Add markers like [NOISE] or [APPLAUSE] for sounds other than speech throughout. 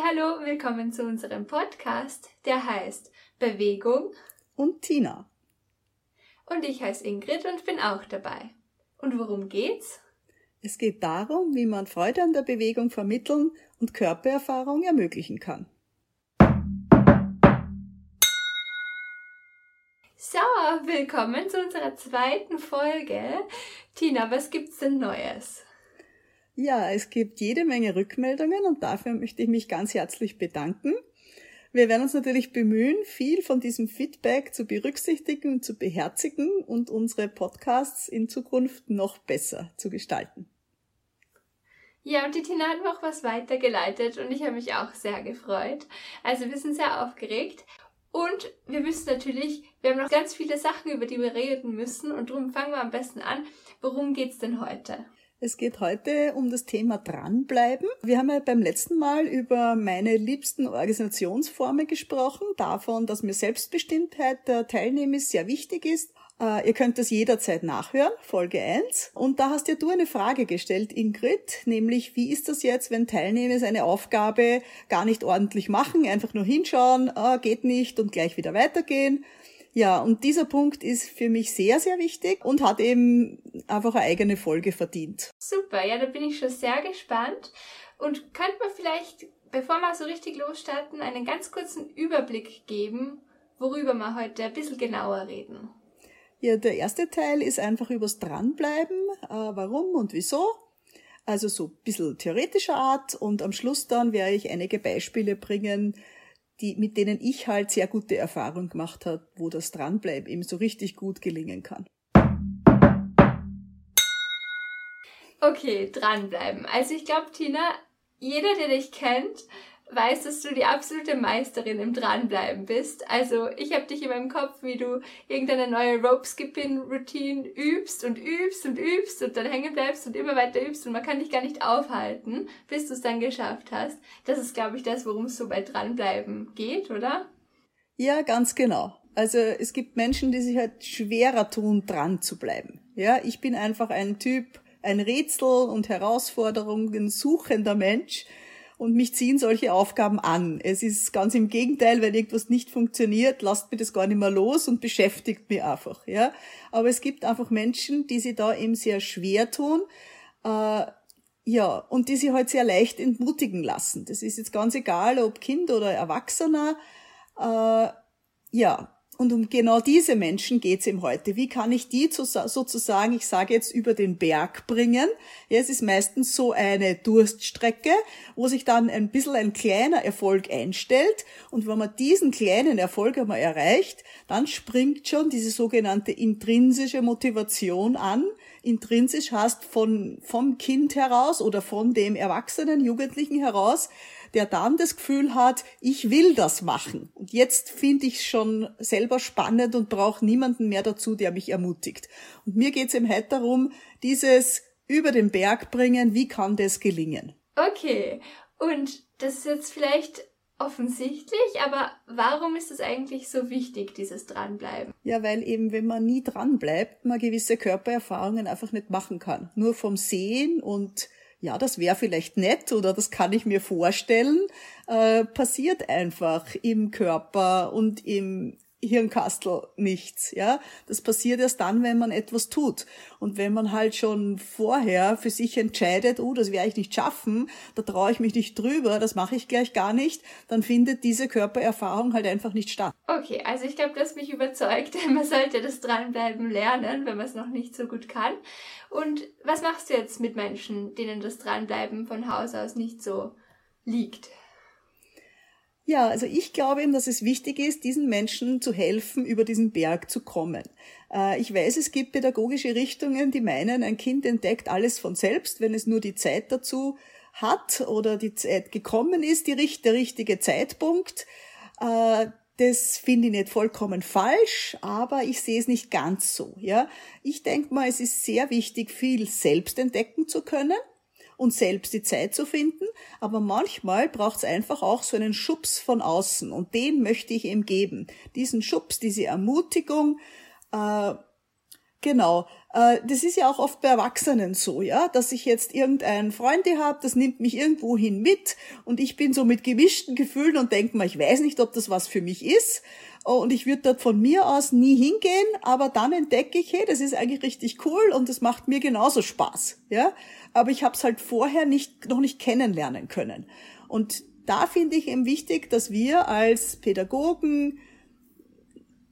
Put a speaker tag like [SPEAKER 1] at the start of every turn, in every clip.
[SPEAKER 1] hallo, willkommen zu unserem Podcast, der heißt Bewegung
[SPEAKER 2] und Tina.
[SPEAKER 1] Und ich heiße Ingrid und bin auch dabei. Und worum geht's?
[SPEAKER 2] Es geht darum, wie man Freude an der Bewegung vermitteln und Körpererfahrung ermöglichen kann.
[SPEAKER 1] So, willkommen zu unserer zweiten Folge. Tina, was gibt's denn Neues?
[SPEAKER 2] Ja, es gibt jede Menge Rückmeldungen und dafür möchte ich mich ganz herzlich bedanken. Wir werden uns natürlich bemühen, viel von diesem Feedback zu berücksichtigen und zu beherzigen und unsere Podcasts in Zukunft noch besser zu gestalten.
[SPEAKER 1] Ja, und die Tina hat mir auch was weitergeleitet und ich habe mich auch sehr gefreut. Also wir sind sehr aufgeregt und wir wissen natürlich, wir haben noch ganz viele Sachen, über die wir reden müssen und darum fangen wir am besten an. Worum geht's denn heute?
[SPEAKER 2] Es geht heute um das Thema Dranbleiben. Wir haben ja beim letzten Mal über meine liebsten Organisationsformen gesprochen, davon, dass mir Selbstbestimmtheit der Teilnehmer sehr wichtig ist. Äh, ihr könnt das jederzeit nachhören, Folge 1. Und da hast ja du eine Frage gestellt, Ingrid, nämlich wie ist das jetzt, wenn Teilnehmer eine Aufgabe gar nicht ordentlich machen, einfach nur hinschauen, ah, geht nicht und gleich wieder weitergehen. Ja, und dieser Punkt ist für mich sehr, sehr wichtig und hat eben einfach eine eigene Folge verdient.
[SPEAKER 1] Super, ja, da bin ich schon sehr gespannt. Und könnte man vielleicht, bevor wir so richtig losstarten, einen ganz kurzen Überblick geben, worüber wir heute ein bisschen genauer reden?
[SPEAKER 2] Ja, der erste Teil ist einfach übers Dranbleiben, äh, warum und wieso. Also so ein bisschen theoretischer Art und am Schluss dann werde ich einige Beispiele bringen, die, mit denen ich halt sehr gute Erfahrungen gemacht habe, wo das Dranbleiben eben so richtig gut gelingen kann.
[SPEAKER 1] Okay, dranbleiben. Also ich glaube, Tina, jeder, der dich kennt, weiß, dass du die absolute Meisterin im Dranbleiben bist. Also ich habe dich in meinem Kopf, wie du irgendeine neue Rope-Skipping-Routine übst und übst und übst und dann hängen bleibst und immer weiter übst und man kann dich gar nicht aufhalten, bis du es dann geschafft hast. Das ist, glaube ich, das, worum es so bei Dranbleiben geht, oder?
[SPEAKER 2] Ja, ganz genau. Also es gibt Menschen, die sich halt schwerer tun, dran zu bleiben. Ja, ich bin einfach ein Typ, ein Rätsel und Herausforderungen suchender Mensch und mich ziehen solche Aufgaben an. Es ist ganz im Gegenteil, wenn irgendwas nicht funktioniert, lasst mir das gar nicht mehr los und beschäftigt mich einfach, ja. Aber es gibt einfach Menschen, die sich da eben sehr schwer tun, äh, ja, und die sich halt sehr leicht entmutigen lassen. Das ist jetzt ganz egal, ob Kind oder Erwachsener, äh, ja, und um genau diese Menschen geht's ihm heute. Wie kann ich die sozusagen, ich sage jetzt, über den Berg bringen? Ja, es ist meistens so eine Durststrecke, wo sich dann ein bisschen ein kleiner Erfolg einstellt. Und wenn man diesen kleinen Erfolg einmal erreicht, dann springt schon diese sogenannte intrinsische Motivation an. Intrinsisch heißt von, vom Kind heraus oder von dem Erwachsenen, Jugendlichen heraus, der dann das Gefühl hat, ich will das machen. Und jetzt finde ich es schon selber spannend und brauche niemanden mehr dazu, der mich ermutigt. Und mir geht es eben heute darum, dieses über den Berg bringen, wie kann das gelingen?
[SPEAKER 1] Okay, und das ist jetzt vielleicht offensichtlich, aber warum ist es eigentlich so wichtig, dieses Dranbleiben?
[SPEAKER 2] Ja, weil eben, wenn man nie dranbleibt, man gewisse Körpererfahrungen einfach nicht machen kann. Nur vom Sehen und ja, das wäre vielleicht nett oder das kann ich mir vorstellen, äh, passiert einfach im Körper und im Hirnkastel nichts, ja. Das passiert erst dann, wenn man etwas tut. Und wenn man halt schon vorher für sich entscheidet, oh, das werde ich nicht schaffen, da traue ich mich nicht drüber, das mache ich gleich gar nicht, dann findet diese Körpererfahrung halt einfach nicht statt.
[SPEAKER 1] Okay, also ich glaube, das mich überzeugt. [LAUGHS] Man sollte das dranbleiben lernen, wenn man es noch nicht so gut kann. Und was machst du jetzt mit Menschen, denen das dranbleiben von Haus aus nicht so liegt?
[SPEAKER 2] Ja, also ich glaube eben, dass es wichtig ist, diesen Menschen zu helfen, über diesen Berg zu kommen. Äh, ich weiß, es gibt pädagogische Richtungen, die meinen, ein Kind entdeckt alles von selbst, wenn es nur die Zeit dazu hat oder die Zeit gekommen ist, die, der richtige Zeitpunkt. Äh, das finde ich nicht vollkommen falsch, aber ich sehe es nicht ganz so. Ja, ich denke mal, es ist sehr wichtig, viel selbst entdecken zu können und selbst die Zeit zu finden. Aber manchmal braucht es einfach auch so einen Schubs von außen und den möchte ich ihm geben. Diesen Schubs, diese Ermutigung, äh, Genau. Äh, das ist ja auch oft bei Erwachsenen so, ja, dass ich jetzt irgendeinen Freunde habe, das nimmt mich irgendwohin mit und ich bin so mit gemischten Gefühlen und denke mal, ich weiß nicht, ob das was für mich ist oh, und ich würde dort von mir aus nie hingehen, aber dann entdecke ich, hey, das ist eigentlich richtig cool und das macht mir genauso Spaß, ja. Aber ich habe es halt vorher nicht noch nicht kennenlernen können und da finde ich eben wichtig, dass wir als Pädagogen,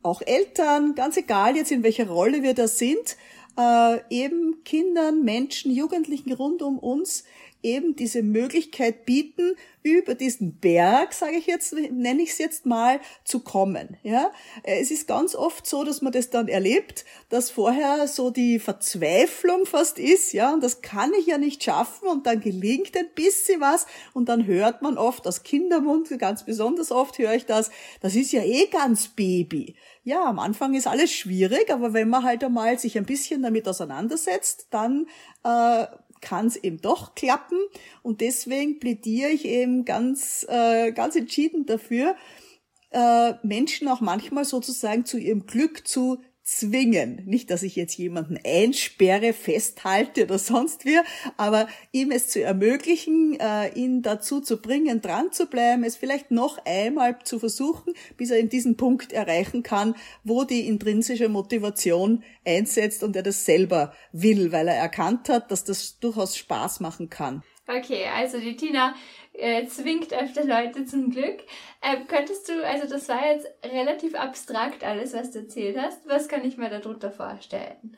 [SPEAKER 2] auch Eltern, ganz egal jetzt in welcher Rolle wir da sind, äh, eben Kindern, Menschen, Jugendlichen rund um uns eben diese Möglichkeit bieten, über diesen Berg, sage ich jetzt, nenne ich es jetzt mal, zu kommen. Ja, es ist ganz oft so, dass man das dann erlebt, dass vorher so die Verzweiflung fast ist, ja, und das kann ich ja nicht schaffen und dann gelingt ein bisschen was und dann hört man oft aus Kindermund, ganz besonders oft höre ich das, das ist ja eh ganz Baby. Ja, am Anfang ist alles schwierig, aber wenn man halt einmal sich ein bisschen damit auseinandersetzt, dann äh, kann es eben doch klappen. Und deswegen plädiere ich eben ganz, äh, ganz entschieden dafür, äh, Menschen auch manchmal sozusagen zu ihrem Glück zu zwingen. Nicht, dass ich jetzt jemanden einsperre, festhalte oder sonst wie, aber ihm es zu ermöglichen, äh, ihn dazu zu bringen, dran zu bleiben, es vielleicht noch einmal zu versuchen, bis er in diesen Punkt erreichen kann, wo die intrinsische Motivation einsetzt und er das selber will, weil er erkannt hat, dass das durchaus Spaß machen kann.
[SPEAKER 1] Okay, also die Tina äh, zwingt öfter Leute zum Glück. Ähm, könntest du, also das war jetzt relativ abstrakt alles, was du erzählt hast. Was kann ich mir darunter vorstellen?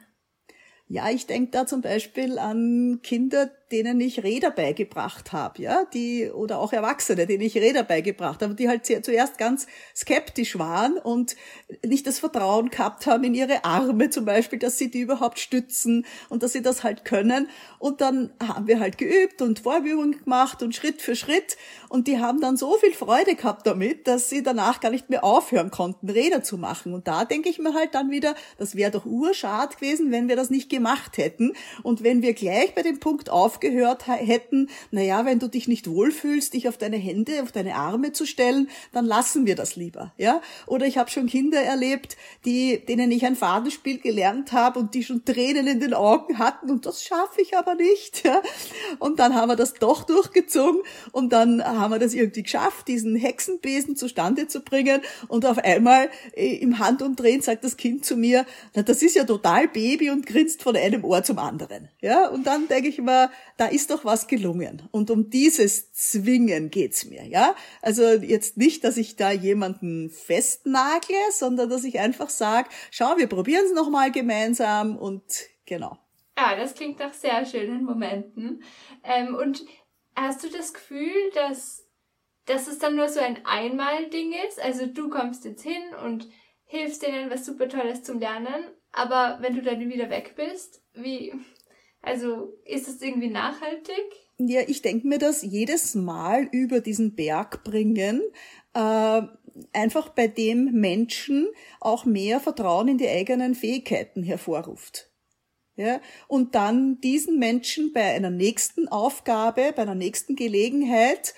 [SPEAKER 2] Ja, ich denke da zum Beispiel an Kinder, denen ich Räder beigebracht habe, ja, die oder auch Erwachsene, denen ich Räder beigebracht habe, die halt sehr, zuerst ganz skeptisch waren und nicht das Vertrauen gehabt haben in ihre Arme zum Beispiel, dass sie die überhaupt stützen und dass sie das halt können. Und dann haben wir halt geübt und Vorübungen gemacht und Schritt für Schritt und die haben dann so viel Freude gehabt damit, dass sie danach gar nicht mehr aufhören konnten, Räder zu machen. Und da denke ich mir halt dann wieder, das wäre doch urschad gewesen, wenn wir das nicht gemacht hätten und wenn wir gleich bei dem Punkt auf aufgehört hätten, naja, wenn du dich nicht wohlfühlst, dich auf deine Hände, auf deine Arme zu stellen, dann lassen wir das lieber, ja? Oder ich habe schon Kinder erlebt, die, denen ich ein Fadenspiel gelernt habe und die schon Tränen in den Augen hatten und das schaffe ich aber nicht, ja? Und dann haben wir das doch durchgezogen und dann haben wir das irgendwie geschafft, diesen Hexenbesen zustande zu bringen und auf einmal äh, im Handumdrehen sagt das Kind zu mir, na, das ist ja total Baby und grinst von einem Ohr zum anderen, ja? Und dann denke ich immer, da ist doch was gelungen. Und um dieses Zwingen geht's mir, ja? Also jetzt nicht, dass ich da jemanden festnagle, sondern dass ich einfach sage, schau, wir probieren es nochmal gemeinsam und genau.
[SPEAKER 1] Ja, das klingt nach sehr schönen Momenten. Ähm, und hast du das Gefühl, dass, dass es dann nur so ein Einmal-Ding ist? Also du kommst jetzt hin und hilfst denen was super Tolles zum Lernen, aber wenn du dann wieder weg bist, wie, also ist das irgendwie nachhaltig?
[SPEAKER 2] Ja, ich denke mir das jedes Mal über diesen Berg bringen, äh, einfach bei dem Menschen auch mehr Vertrauen in die eigenen Fähigkeiten hervorruft. Ja, und dann diesen Menschen bei einer nächsten Aufgabe, bei einer nächsten Gelegenheit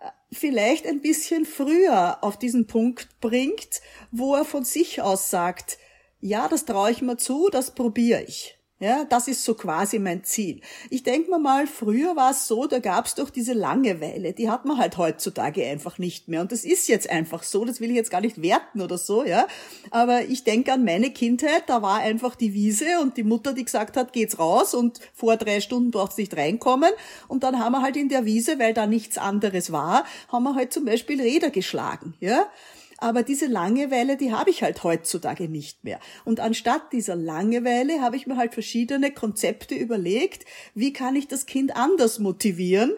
[SPEAKER 2] äh, vielleicht ein bisschen früher auf diesen Punkt bringt, wo er von sich aus sagt, ja, das traue ich mir zu, das probiere ich. Ja, das ist so quasi mein Ziel. Ich denke mir mal, früher war es so, da gab es doch diese Langeweile, die hat man halt heutzutage einfach nicht mehr. Und das ist jetzt einfach so, das will ich jetzt gar nicht werten oder so, ja. Aber ich denke an meine Kindheit, da war einfach die Wiese und die Mutter, die gesagt hat, geht's raus und vor drei Stunden braucht's nicht reinkommen. Und dann haben wir halt in der Wiese, weil da nichts anderes war, haben wir halt zum Beispiel Räder geschlagen, ja. Aber diese Langeweile, die habe ich halt heutzutage nicht mehr. Und anstatt dieser Langeweile habe ich mir halt verschiedene Konzepte überlegt, wie kann ich das Kind anders motivieren,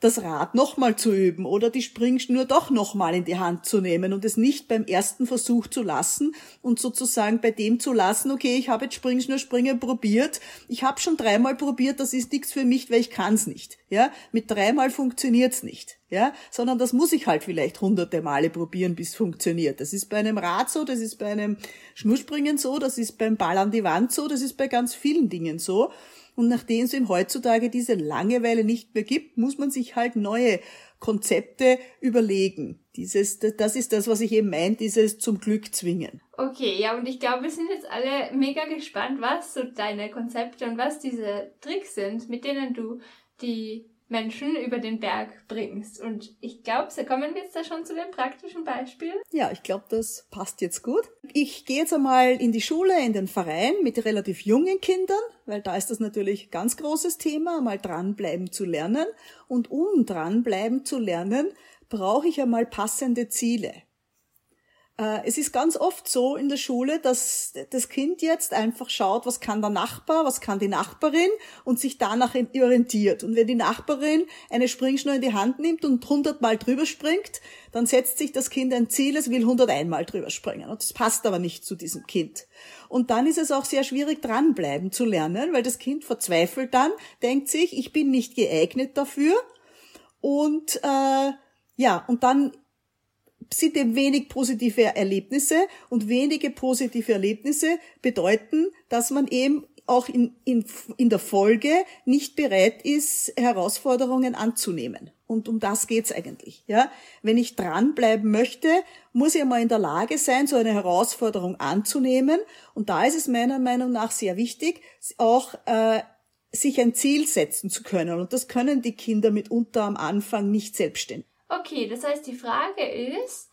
[SPEAKER 2] das Rad nochmal zu üben oder die Springschnur doch nochmal in die Hand zu nehmen und es nicht beim ersten Versuch zu lassen und sozusagen bei dem zu lassen, okay, ich habe jetzt Springschnur springen probiert, ich habe schon dreimal probiert, das ist nichts für mich, weil ich kann's nicht. Ja, mit dreimal funktioniert's nicht. Ja, sondern das muss ich halt vielleicht hunderte Male probieren, bis funktioniert. Das ist bei einem Rad so, das ist bei einem Schnurspringen so, das ist beim Ball an die Wand so, das ist bei ganz vielen Dingen so. Und nachdem es ihm heutzutage diese Langeweile nicht mehr gibt, muss man sich halt neue Konzepte überlegen. Dieses, das ist das, was ich eben meine, dieses zum Glück zwingen.
[SPEAKER 1] Okay, ja, und ich glaube, wir sind jetzt alle mega gespannt, was so deine Konzepte und was diese Tricks sind, mit denen du die Menschen über den Berg bringst. Und ich glaube, da kommen wir jetzt da schon zu den praktischen Beispielen.
[SPEAKER 2] Ja, ich glaube, das passt jetzt gut. Ich gehe jetzt einmal in die Schule, in den Verein mit relativ jungen Kindern, weil da ist das natürlich ganz großes Thema, mal dranbleiben zu lernen. Und um dranbleiben zu lernen, brauche ich einmal passende Ziele. Äh, es ist ganz oft so in der Schule, dass das Kind jetzt einfach schaut, was kann der Nachbar, was kann die Nachbarin und sich danach orientiert. Und wenn die Nachbarin eine Springschnur in die Hand nimmt und hundertmal drüber springt, dann setzt sich das Kind ein Ziel, es will 101 Mal drüber springen. Und das passt aber nicht zu diesem Kind. Und dann ist es auch sehr schwierig, dranbleiben zu lernen, weil das Kind verzweifelt dann, denkt sich, ich bin nicht geeignet dafür. Und äh, ja, und dann eben wenig positive Erlebnisse und wenige positive Erlebnisse bedeuten, dass man eben auch in, in, in der Folge nicht bereit ist, Herausforderungen anzunehmen. Und um das geht's eigentlich. Ja? Wenn ich dranbleiben möchte, muss ich einmal in der Lage sein, so eine Herausforderung anzunehmen. Und da ist es meiner Meinung nach sehr wichtig, auch äh, sich ein Ziel setzen zu können. Und das können die Kinder mitunter am Anfang nicht selbstständig.
[SPEAKER 1] Okay, das heißt, die Frage ist,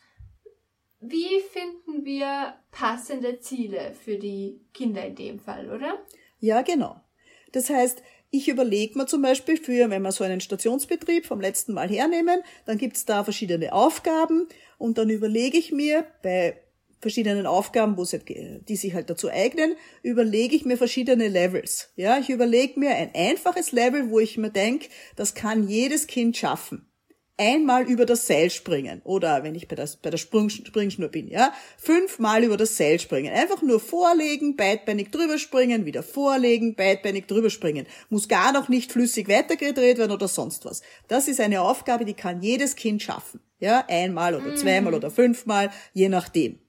[SPEAKER 1] wie finden wir passende Ziele für die Kinder in dem Fall, oder?
[SPEAKER 2] Ja, genau. Das heißt, ich überlege mir zum Beispiel für, wenn wir so einen Stationsbetrieb vom letzten Mal hernehmen, dann gibt's da verschiedene Aufgaben und dann überlege ich mir bei verschiedenen Aufgaben, wo halt, die sich halt dazu eignen, überlege ich mir verschiedene Levels. Ja, ich überlege mir ein einfaches Level, wo ich mir denke, das kann jedes Kind schaffen einmal über das Seil springen oder wenn ich bei der, bei der Sprung, Springschnur bin, ja, fünfmal über das Seil springen. Einfach nur vorlegen, beidbeinig drüber springen, wieder vorlegen, beidbeinig drüber springen. Muss gar noch nicht flüssig weitergedreht werden oder sonst was. Das ist eine Aufgabe, die kann jedes Kind schaffen. Ja, einmal oder zweimal mhm. oder fünfmal, je nachdem.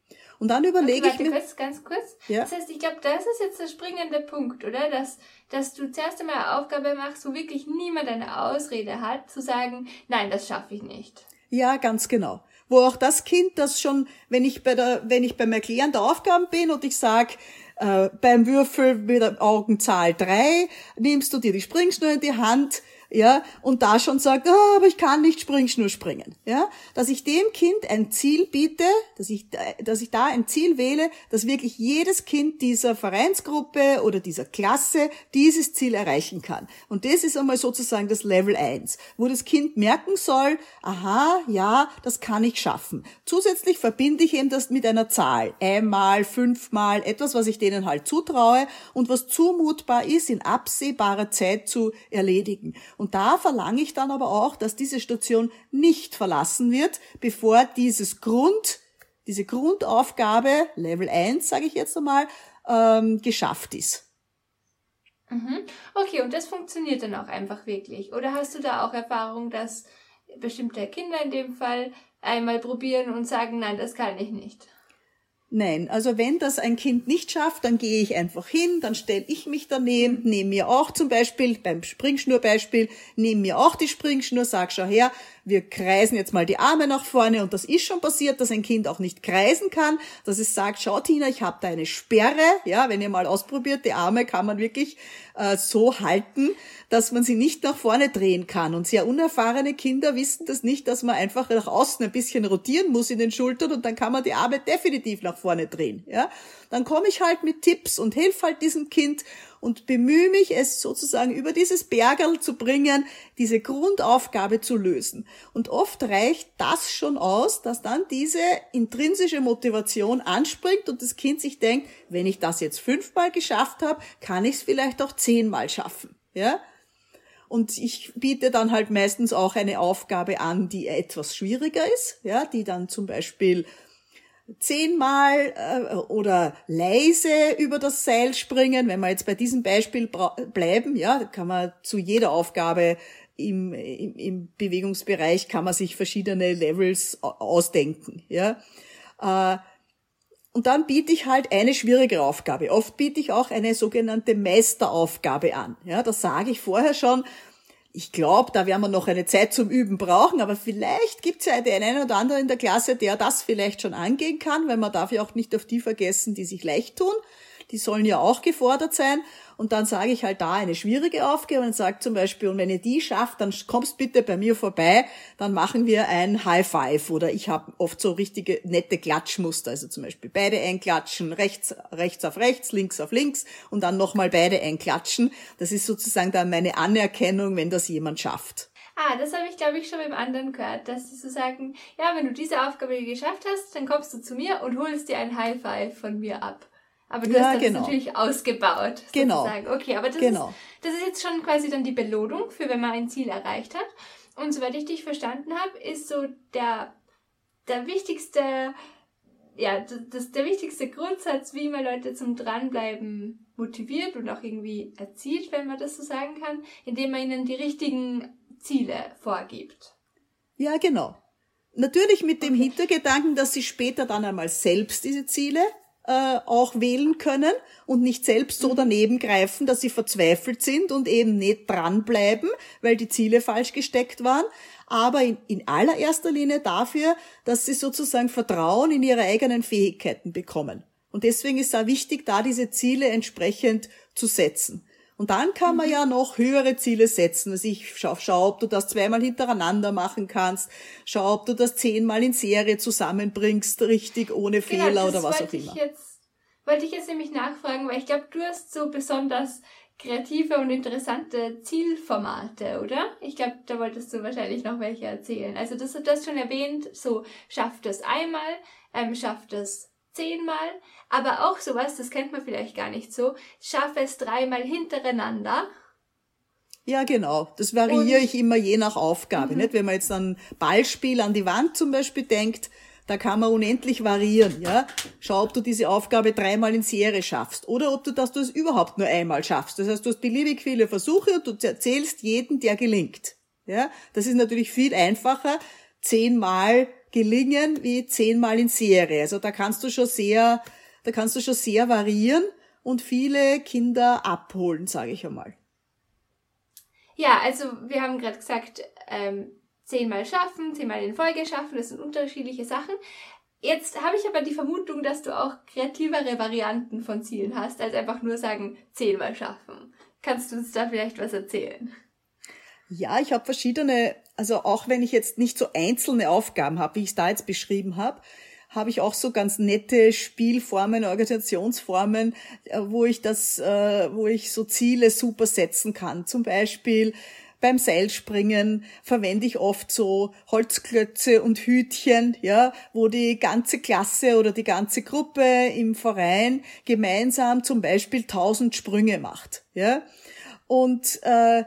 [SPEAKER 2] Und dann überlege
[SPEAKER 1] okay, ich mir. Kurz, ganz kurz. Ja? Das heißt, ich glaube, das ist jetzt der springende Punkt, oder? Dass, dass du zuerst einmal eine Aufgabe machst, wo wirklich niemand eine Ausrede hat, zu sagen, nein, das schaffe ich nicht.
[SPEAKER 2] Ja, ganz genau. Wo auch das Kind, das schon, wenn ich bei der, wenn ich beim Erklären der Aufgaben bin und ich sag, äh, beim Würfel mit der Augenzahl drei nimmst du dir die Springschnur in die Hand, ja, und da schon sagt, oh, aber ich kann nicht Springschnur springen, ja, dass ich dem Kind ein Ziel biete, dass ich, dass ich da ein Ziel wähle, dass wirklich jedes Kind dieser Vereinsgruppe oder dieser Klasse dieses Ziel erreichen kann. Und das ist einmal sozusagen das Level 1, wo das Kind merken soll, aha, ja, das kann ich schaffen. Zusätzlich verbinde ich eben das mit einer Zahl, einmal, fünfmal, etwas, was ich denen halt zutraue und was zumutbar ist, in absehbarer Zeit zu erledigen. Und da verlange ich dann aber auch, dass diese Station nicht verlassen wird, bevor dieses Grund, diese Grundaufgabe, Level 1, sage ich jetzt einmal, ähm, geschafft ist.
[SPEAKER 1] Mhm. Okay, und das funktioniert dann auch einfach wirklich. Oder hast du da auch Erfahrung, dass bestimmte Kinder in dem Fall einmal probieren und sagen, nein, das kann ich nicht?
[SPEAKER 2] Nein, also wenn das ein Kind nicht schafft, dann gehe ich einfach hin, dann stelle ich mich daneben, nehme mir auch zum Beispiel, beim Springschnurbeispiel, nehme mir auch die Springschnur, sag schau her, wir kreisen jetzt mal die Arme nach vorne und das ist schon passiert, dass ein Kind auch nicht kreisen kann, dass es sagt, schau Tina, ich habe da eine Sperre, ja, wenn ihr mal ausprobiert, die Arme kann man wirklich äh, so halten, dass man sie nicht nach vorne drehen kann und sehr unerfahrene Kinder wissen das nicht, dass man einfach nach außen ein bisschen rotieren muss in den Schultern und dann kann man die Arme definitiv nach vorne drehen, ja. Dann komme ich halt mit Tipps und helfe halt diesem Kind und bemühe mich, es sozusagen über dieses Bergerl zu bringen, diese Grundaufgabe zu lösen. Und oft reicht das schon aus, dass dann diese intrinsische Motivation anspringt und das Kind sich denkt, wenn ich das jetzt fünfmal geschafft habe, kann ich es vielleicht auch zehnmal schaffen. Ja? Und ich biete dann halt meistens auch eine Aufgabe an, die etwas schwieriger ist, ja, die dann zum Beispiel zehnmal äh, oder leise über das Seil springen. Wenn wir jetzt bei diesem Beispiel bleiben, ja, kann man zu jeder Aufgabe im, im, im Bewegungsbereich kann man sich verschiedene Levels ausdenken, ja. Äh, und dann biete ich halt eine schwierigere Aufgabe. Oft biete ich auch eine sogenannte Meisteraufgabe an. Ja, das sage ich vorher schon ich glaube, da werden wir noch eine Zeit zum Üben brauchen, aber vielleicht gibt's ja den einen oder anderen in der Klasse, der das vielleicht schon angehen kann, weil man darf ja auch nicht auf die vergessen, die sich leicht tun. Die sollen ja auch gefordert sein. Und dann sage ich halt da eine schwierige Aufgabe und sage zum Beispiel, und wenn ihr die schafft, dann kommst bitte bei mir vorbei, dann machen wir ein High Five. Oder ich habe oft so richtige nette Klatschmuster, also zum Beispiel beide einklatschen, rechts, rechts auf rechts, links auf links und dann nochmal beide einklatschen. Das ist sozusagen dann meine Anerkennung, wenn das jemand schafft.
[SPEAKER 1] Ah, das habe ich, glaube ich, schon beim anderen gehört, dass sie so sagen, ja, wenn du diese Aufgabe geschafft hast, dann kommst du zu mir und holst dir ein High Five von mir ab. Aber du ja, hast das genau. natürlich ausgebaut.
[SPEAKER 2] Genau.
[SPEAKER 1] Sozusagen. Okay, aber das, genau. ist, das ist jetzt schon quasi dann die Belohnung für, wenn man ein Ziel erreicht hat. Und soweit ich dich verstanden habe, ist so der, der wichtigste, ja, das, der wichtigste Grundsatz, wie man Leute zum Dranbleiben motiviert und auch irgendwie erzieht, wenn man das so sagen kann, indem man ihnen die richtigen Ziele vorgibt.
[SPEAKER 2] Ja, genau. Natürlich mit dem okay. Hintergedanken, dass sie später dann einmal selbst diese Ziele äh, auch wählen können und nicht selbst so mhm. daneben greifen, dass sie verzweifelt sind und eben nicht dranbleiben, weil die Ziele falsch gesteckt waren, aber in, in allererster Linie dafür, dass sie sozusagen Vertrauen in ihre eigenen Fähigkeiten bekommen. Und deswegen ist es auch wichtig, da diese Ziele entsprechend zu setzen. Und dann kann man mhm. ja noch höhere Ziele setzen. Also ich schau, schau, ob du das zweimal hintereinander machen kannst. Schau, ob du das zehnmal in Serie zusammenbringst, richtig, ohne genau, Fehler oder was auch immer.
[SPEAKER 1] Jetzt, wollte ich jetzt nämlich nachfragen, weil ich glaube, du hast so besonders kreative und interessante Zielformate, oder? Ich glaube, da wolltest du wahrscheinlich noch welche erzählen. Also das, du hast schon erwähnt, so schafft es einmal, ähm, schafft es zehnmal, aber auch sowas, das kennt man vielleicht gar nicht so, schaffe es dreimal hintereinander.
[SPEAKER 2] Ja, genau. Das variiere ich immer je nach Aufgabe. Mhm. Nicht? Wenn man jetzt an Ballspiel an die Wand zum Beispiel denkt, da kann man unendlich variieren, ja. Schau, ob du diese Aufgabe dreimal in Serie schaffst oder ob du das, du das überhaupt nur einmal schaffst. Das heißt, du hast beliebig viele Versuche und du erzählst jeden, der gelingt. Ja, das ist natürlich viel einfacher, zehnmal gelingen wie zehnmal in Serie. Also da kannst du schon sehr, da kannst du schon sehr variieren und viele Kinder abholen, sage ich einmal.
[SPEAKER 1] Ja, also wir haben gerade gesagt, ähm, zehnmal schaffen, zehnmal in Folge schaffen, das sind unterschiedliche Sachen. Jetzt habe ich aber die Vermutung, dass du auch kreativere Varianten von Zielen hast, als einfach nur sagen, zehnmal schaffen. Kannst du uns da vielleicht was erzählen?
[SPEAKER 2] Ja, ich habe verschiedene, also auch wenn ich jetzt nicht so einzelne Aufgaben habe, wie ich es da jetzt beschrieben habe, habe ich auch so ganz nette Spielformen, Organisationsformen, äh, wo ich das, äh, wo ich so Ziele super setzen kann. Zum Beispiel beim Seilspringen verwende ich oft so Holzklötze und Hütchen, ja, wo die ganze Klasse oder die ganze Gruppe im Verein gemeinsam zum Beispiel tausend Sprünge macht, ja. Und äh,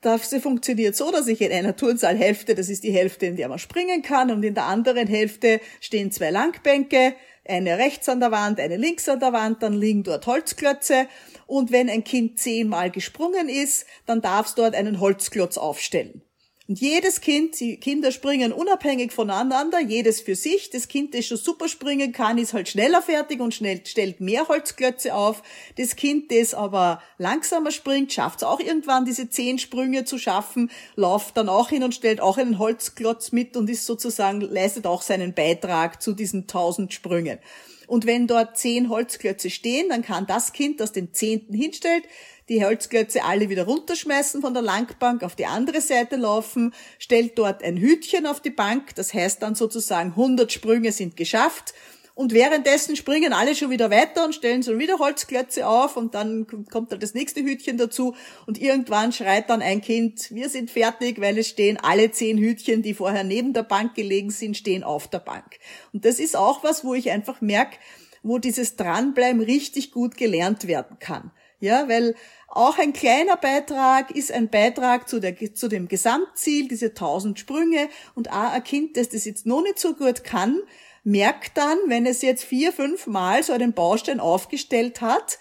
[SPEAKER 2] das funktioniert so, dass ich in einer Turnsaalhälfte, das ist die Hälfte, in der man springen kann, und in der anderen Hälfte stehen zwei Langbänke, eine rechts an der Wand, eine links an der Wand, dann liegen dort Holzklötze, und wenn ein Kind zehnmal gesprungen ist, dann darf es dort einen Holzklotz aufstellen. Und jedes Kind, die Kinder springen unabhängig voneinander, jedes für sich. Das Kind, das schon super springen kann, ist halt schneller fertig und schnell, stellt mehr Holzklötze auf. Das Kind, das aber langsamer springt, schafft es auch irgendwann, diese zehn Sprünge zu schaffen, läuft dann auch hin und stellt auch einen Holzklotz mit und ist sozusagen, leistet auch seinen Beitrag zu diesen tausend Sprüngen. Und wenn dort zehn Holzklötze stehen, dann kann das Kind, das den zehnten hinstellt, die Holzklötze alle wieder runterschmeißen von der Langbank, auf die andere Seite laufen, stellt dort ein Hütchen auf die Bank, das heißt dann sozusagen 100 Sprünge sind geschafft und währenddessen springen alle schon wieder weiter und stellen schon wieder Holzklötze auf und dann kommt dann das nächste Hütchen dazu und irgendwann schreit dann ein Kind, wir sind fertig, weil es stehen alle zehn Hütchen, die vorher neben der Bank gelegen sind, stehen auf der Bank. Und das ist auch was, wo ich einfach merke, wo dieses Dranbleiben richtig gut gelernt werden kann. Ja, weil auch ein kleiner Beitrag ist ein Beitrag zu, der, zu dem Gesamtziel, diese tausend Sprünge. Und auch ein Kind, das das jetzt noch nicht so gut kann, merkt dann, wenn es jetzt vier, fünf Mal so einen Baustein aufgestellt hat,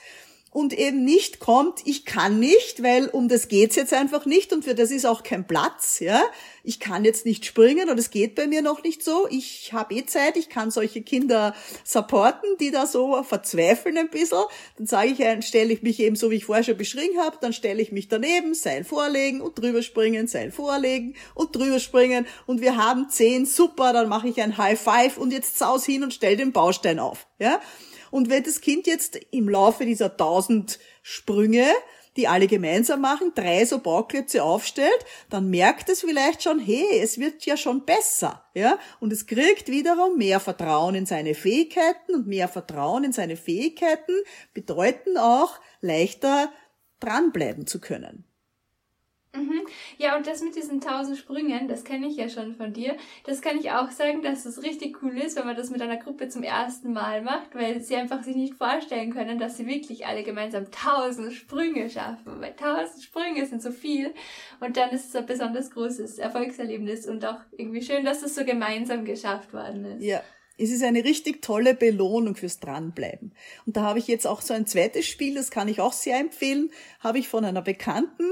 [SPEAKER 2] und eben nicht kommt, ich kann nicht, weil um das geht's jetzt einfach nicht und für das ist auch kein Platz, ja. Ich kann jetzt nicht springen und es geht bei mir noch nicht so. Ich habe eh Zeit, ich kann solche Kinder supporten, die da so verzweifeln ein bisschen. Dann sage ich, äh, stelle ich mich eben so, wie ich vorher schon beschrieben habe, dann stelle ich mich daneben, Seil vorlegen und drüber springen, Seil vorlegen und drüber springen und wir haben zehn, super, dann mache ich ein High Five und jetzt saus hin und stell den Baustein auf, ja. Und wenn das Kind jetzt im Laufe dieser tausend Sprünge, die alle gemeinsam machen, drei so Bauklötze aufstellt, dann merkt es vielleicht schon, hey, es wird ja schon besser, ja? Und es kriegt wiederum mehr Vertrauen in seine Fähigkeiten und mehr Vertrauen in seine Fähigkeiten bedeuten auch leichter dranbleiben zu können.
[SPEAKER 1] Mhm. Ja, und das mit diesen tausend Sprüngen, das kenne ich ja schon von dir. Das kann ich auch sagen, dass es richtig cool ist, wenn man das mit einer Gruppe zum ersten Mal macht, weil sie einfach sich nicht vorstellen können, dass sie wirklich alle gemeinsam tausend Sprünge schaffen. Weil tausend Sprünge sind so viel. Und dann ist es ein besonders großes Erfolgserlebnis und auch irgendwie schön, dass es so gemeinsam geschafft worden ist.
[SPEAKER 2] Ja. Es ist eine richtig tolle Belohnung fürs Dranbleiben. Und da habe ich jetzt auch so ein zweites Spiel, das kann ich auch sehr empfehlen, habe ich von einer Bekannten,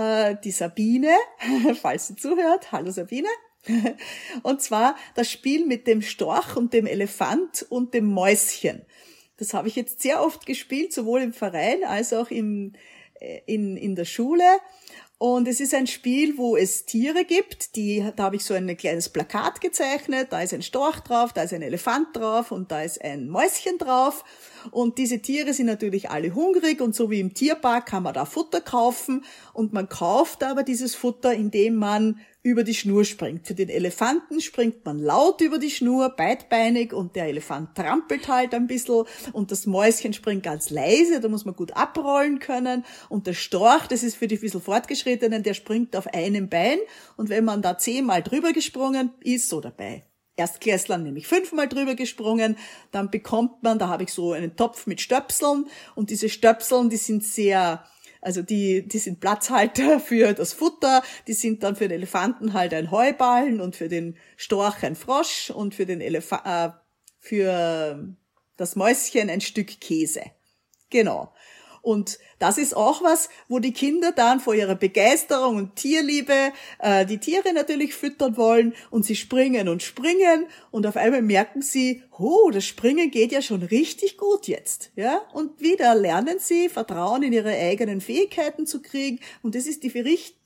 [SPEAKER 2] äh, die Sabine, [LAUGHS] falls sie zuhört. Hallo Sabine. [LAUGHS] Und zwar das Spiel mit dem Storch und dem Elefant und dem Mäuschen. Das habe ich jetzt sehr oft gespielt, sowohl im Verein als auch im, in, in der Schule. Und es ist ein Spiel, wo es Tiere gibt. Die, da habe ich so ein kleines Plakat gezeichnet. Da ist ein Storch drauf, da ist ein Elefant drauf und da ist ein Mäuschen drauf. Und diese Tiere sind natürlich alle hungrig und so wie im Tierpark kann man da Futter kaufen. Und man kauft aber dieses Futter, indem man über die Schnur springt. Für den Elefanten springt man laut über die Schnur, beidbeinig und der Elefant trampelt halt ein bisschen und das Mäuschen springt ganz leise, da muss man gut abrollen können und der Storch, das ist für die bisschen Fortgeschrittenen, der springt auf einem Bein und wenn man da zehnmal drüber gesprungen ist, so dabei. Erstklässlern nämlich fünfmal drüber gesprungen, dann bekommt man, da habe ich so einen Topf mit Stöpseln und diese Stöpseln, die sind sehr also die, die sind Platzhalter [LAUGHS] für das Futter, die sind dann für den Elefanten halt ein Heuballen und für den Storch ein Frosch und für den Elefant, äh, für das Mäuschen ein Stück Käse. Genau. Und das ist auch was, wo die Kinder dann vor ihrer Begeisterung und Tierliebe äh, die Tiere natürlich füttern wollen und sie springen und springen und auf einmal merken sie, oh, das Springen geht ja schon richtig gut jetzt, ja? Und wieder lernen sie Vertrauen in ihre eigenen Fähigkeiten zu kriegen und das ist die,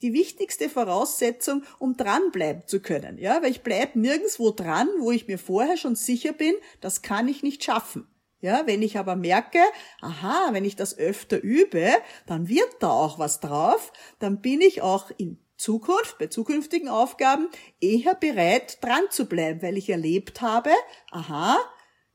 [SPEAKER 2] die wichtigste Voraussetzung, um dranbleiben zu können, ja? Weil ich bleib nirgendwo dran, wo ich mir vorher schon sicher bin, das kann ich nicht schaffen. Ja, wenn ich aber merke, aha, wenn ich das öfter übe, dann wird da auch was drauf, dann bin ich auch in Zukunft, bei zukünftigen Aufgaben, eher bereit, dran zu bleiben, weil ich erlebt habe, aha,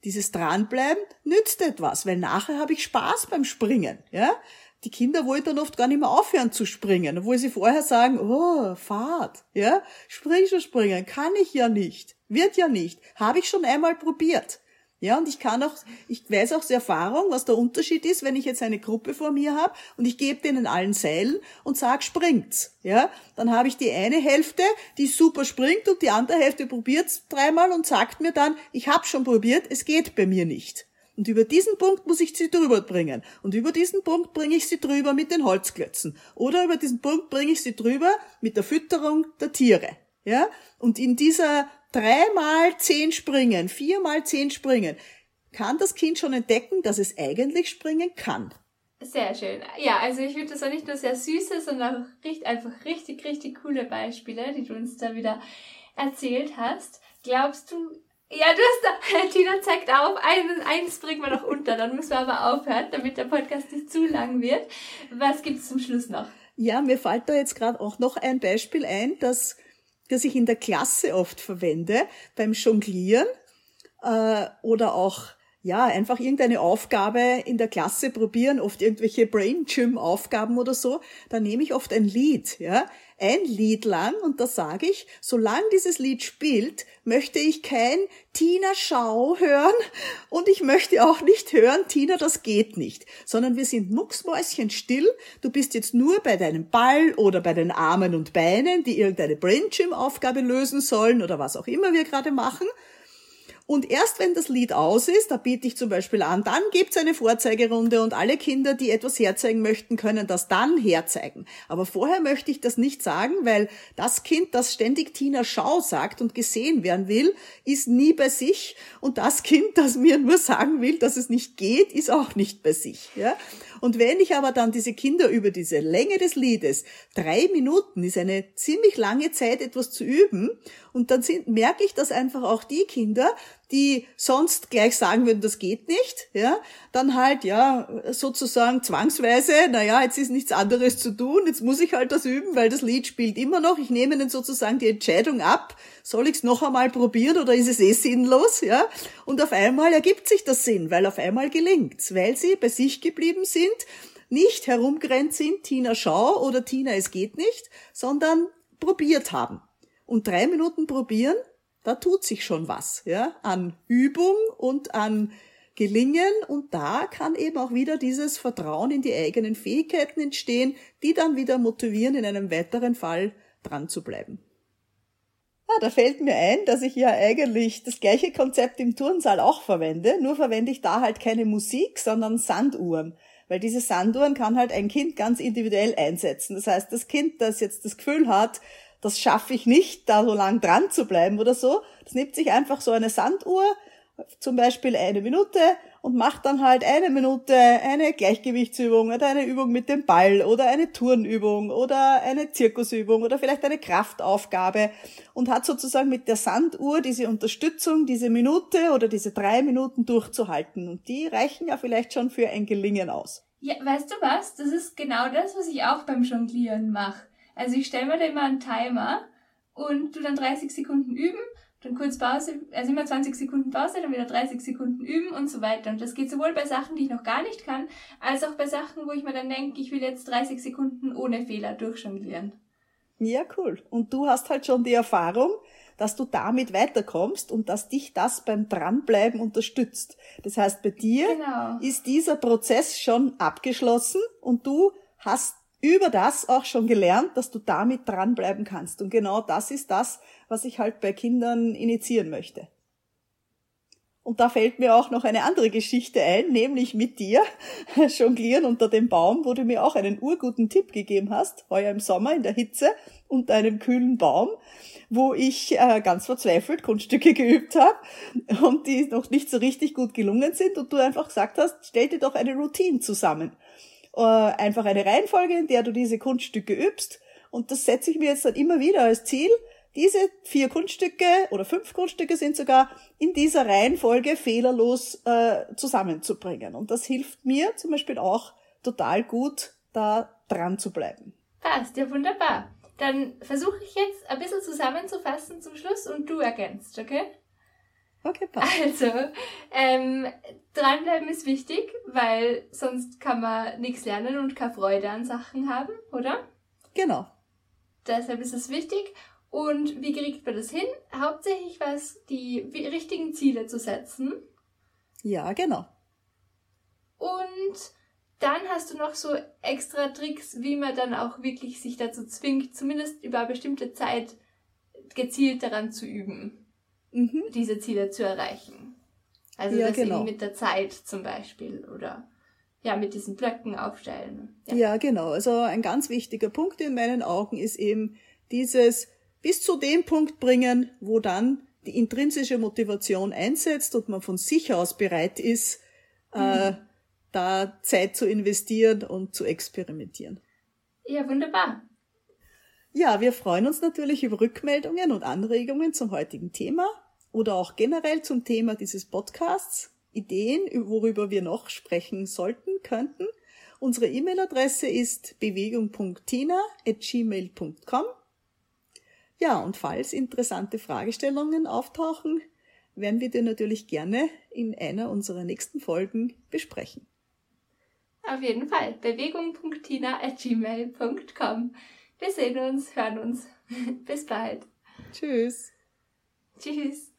[SPEAKER 2] dieses Dranbleiben nützt etwas, weil nachher habe ich Spaß beim Springen, ja. Die Kinder wollen dann oft gar nicht mehr aufhören zu springen, obwohl sie vorher sagen, oh, Fahrt, ja, spring schon springen, kann ich ja nicht, wird ja nicht, habe ich schon einmal probiert. Ja, und ich kann auch, ich weiß auch aus Erfahrung, was der Unterschied ist, wenn ich jetzt eine Gruppe vor mir habe und ich gebe denen allen Seilen und sag springt's. Ja, dann habe ich die eine Hälfte, die super springt und die andere Hälfte probiert's dreimal und sagt mir dann, ich habe schon probiert, es geht bei mir nicht. Und über diesen Punkt muss ich sie drüber bringen. Und über diesen Punkt bringe ich sie drüber mit den Holzklötzen. Oder über diesen Punkt bringe ich sie drüber mit der Fütterung der Tiere. Ja? Und in dieser dreimal zehn springen, viermal zehn springen, kann das Kind schon entdecken, dass es eigentlich springen kann.
[SPEAKER 1] Sehr schön. Ja, also ich finde das auch nicht nur sehr süße, sondern auch richtig, einfach richtig, richtig coole Beispiele, die du uns da wieder erzählt hast. Glaubst du, ja, du hast da, [LAUGHS] Tina zeigt auf, eines, eins bringen wir noch unter, dann müssen wir aber aufhören, damit der Podcast nicht zu lang wird. Was gibt's zum Schluss noch?
[SPEAKER 2] Ja, mir fällt da jetzt gerade auch noch ein Beispiel ein, dass das ich in der Klasse oft verwende, beim Jonglieren äh, oder auch ja, einfach irgendeine Aufgabe in der Klasse probieren, oft irgendwelche Brain Gym Aufgaben oder so, da nehme ich oft ein Lied, ja, ein Lied lang und da sage ich, solange dieses Lied spielt, möchte ich kein Tina Schau hören und ich möchte auch nicht hören, Tina, das geht nicht, sondern wir sind mucksmäuschen still, du bist jetzt nur bei deinem Ball oder bei den Armen und Beinen, die irgendeine Brain Gym Aufgabe lösen sollen oder was auch immer wir gerade machen Und erst wenn das Lied aus ist, da biete ich zum Beispiel an, dann gibt's eine Vorzeigerunde und alle Kinder, die etwas herzeigen möchten, können das dann herzeigen. Aber vorher möchte ich das nicht sagen, weil das Kind, das ständig Tina Schau sagt und gesehen werden will, ist nie bei sich. Und das Kind, das mir nur sagen will, dass es nicht geht, ist auch nicht bei sich. Ja? Und wenn ich aber dann diese Kinder über diese Länge des Liedes, drei Minuten ist eine ziemlich lange Zeit, etwas zu üben, und dann sind, merke ich, dass einfach auch die Kinder, die sonst gleich sagen würden, das geht nicht, ja, dann halt, ja, sozusagen zwangsweise, naja, jetzt ist nichts anderes zu tun, jetzt muss ich halt das üben, weil das Lied spielt immer noch, ich nehme ihnen sozusagen die Entscheidung ab, soll ich es noch einmal probieren oder ist es eh sinnlos, ja, und auf einmal ergibt sich das Sinn, weil auf einmal gelingt's, weil sie bei sich geblieben sind, nicht herumgerannt sind, Tina schau oder Tina es geht nicht, sondern probiert haben. Und drei Minuten probieren da tut sich schon was, ja, an Übung und an Gelingen und da kann eben auch wieder dieses Vertrauen in die eigenen Fähigkeiten entstehen, die dann wieder motivieren, in einem weiteren Fall dran zu bleiben. Ah, da fällt mir ein, dass ich ja eigentlich das gleiche Konzept im Turnsaal auch verwende, nur verwende ich da halt keine Musik, sondern Sanduhren. Weil diese Sanduhren kann halt ein Kind ganz individuell einsetzen. Das heißt, das Kind, das jetzt das Gefühl hat, das schaffe ich nicht, da so lang dran zu bleiben oder so. Das nimmt sich einfach so eine Sanduhr, zum Beispiel eine Minute und macht dann halt eine Minute eine Gleichgewichtsübung oder eine Übung mit dem Ball oder eine Turnübung oder eine Zirkusübung oder vielleicht eine Kraftaufgabe und hat sozusagen mit der Sanduhr diese Unterstützung, diese Minute oder diese drei Minuten durchzuhalten. Und die reichen ja vielleicht schon für ein Gelingen aus.
[SPEAKER 1] Ja, weißt du was? Das ist genau das, was ich auch beim Jonglieren mache. Also ich stelle mir da immer einen Timer und du dann 30 Sekunden üben, dann kurz Pause, also immer 20 Sekunden Pause, dann wieder 30 Sekunden üben und so weiter. Und das geht sowohl bei Sachen, die ich noch gar nicht kann, als auch bei Sachen, wo ich mir dann denke, ich will jetzt 30 Sekunden ohne Fehler durchjonglieren.
[SPEAKER 2] Ja, cool. Und du hast halt schon die Erfahrung, dass du damit weiterkommst und dass dich das beim Dranbleiben unterstützt. Das heißt, bei dir genau. ist dieser Prozess schon abgeschlossen und du hast über das auch schon gelernt, dass du damit dranbleiben kannst. Und genau das ist das, was ich halt bei Kindern initiieren möchte. Und da fällt mir auch noch eine andere Geschichte ein, nämlich mit dir, [LAUGHS] jonglieren unter dem Baum, wo du mir auch einen urguten Tipp gegeben hast, heuer im Sommer in der Hitze unter einem kühlen Baum, wo ich äh, ganz verzweifelt Kunststücke [LAUGHS] geübt habe und die noch nicht so richtig gut gelungen sind und du einfach gesagt hast, stell dir doch eine Routine zusammen äh, einfach eine Reihenfolge, in der du diese Kunststücke übst. Und das setze ich mir jetzt dann immer wieder als Ziel, diese vier Kunststücke oder fünf Kunststücke sind sogar in dieser Reihenfolge fehlerlos äh, zusammenzubringen. Und das hilft mir zum Beispiel auch total gut, da dran zu bleiben.
[SPEAKER 1] Passt, ja wunderbar. Dann versuche ich jetzt ein bisschen zusammenzufassen zum Schluss und du ergänzt, okay?
[SPEAKER 2] Okay, passt.
[SPEAKER 1] Also, ähm, dranbleiben ist wichtig, weil sonst kann man nichts lernen und keine Freude an Sachen haben, oder?
[SPEAKER 2] Genau.
[SPEAKER 1] Deshalb ist es wichtig. Und wie kriegt man das hin? Hauptsächlich was, die richtigen Ziele zu setzen.
[SPEAKER 2] Ja, genau.
[SPEAKER 1] Und dann hast du noch so extra Tricks, wie man dann auch wirklich sich dazu zwingt, zumindest über eine bestimmte Zeit gezielt daran zu üben mhm. diese Ziele zu erreichen. Also ja, das genau. mit der Zeit zum Beispiel oder ja, mit diesen Blöcken aufstellen.
[SPEAKER 2] Ja. ja, genau. Also ein ganz wichtiger Punkt in meinen Augen ist eben dieses bis zu dem Punkt bringen, wo dann die intrinsische Motivation einsetzt und man von sich aus bereit ist, äh, mhm. äh, da Zeit zu investieren und zu experimentieren.
[SPEAKER 1] Ja, wunderbar.
[SPEAKER 2] Ja, wir freuen uns natürlich über Rückmeldungen und Anregungen zum heutigen Thema oder auch generell zum Thema dieses Podcasts, Ideen, worüber wir noch sprechen sollten, könnten. Unsere E-Mail-Adresse ist bewegung.tina.gmail.com. Ja, und falls interessante Fragestellungen auftauchen, werden wir dir natürlich gerne in einer unserer nächsten Folgen besprechen.
[SPEAKER 1] Auf jeden Fall. Bewegung.tina.gmail.com. Wir sehen uns, hören uns. [LAUGHS] Bis bald.
[SPEAKER 2] Tschüss.
[SPEAKER 1] Tschüss.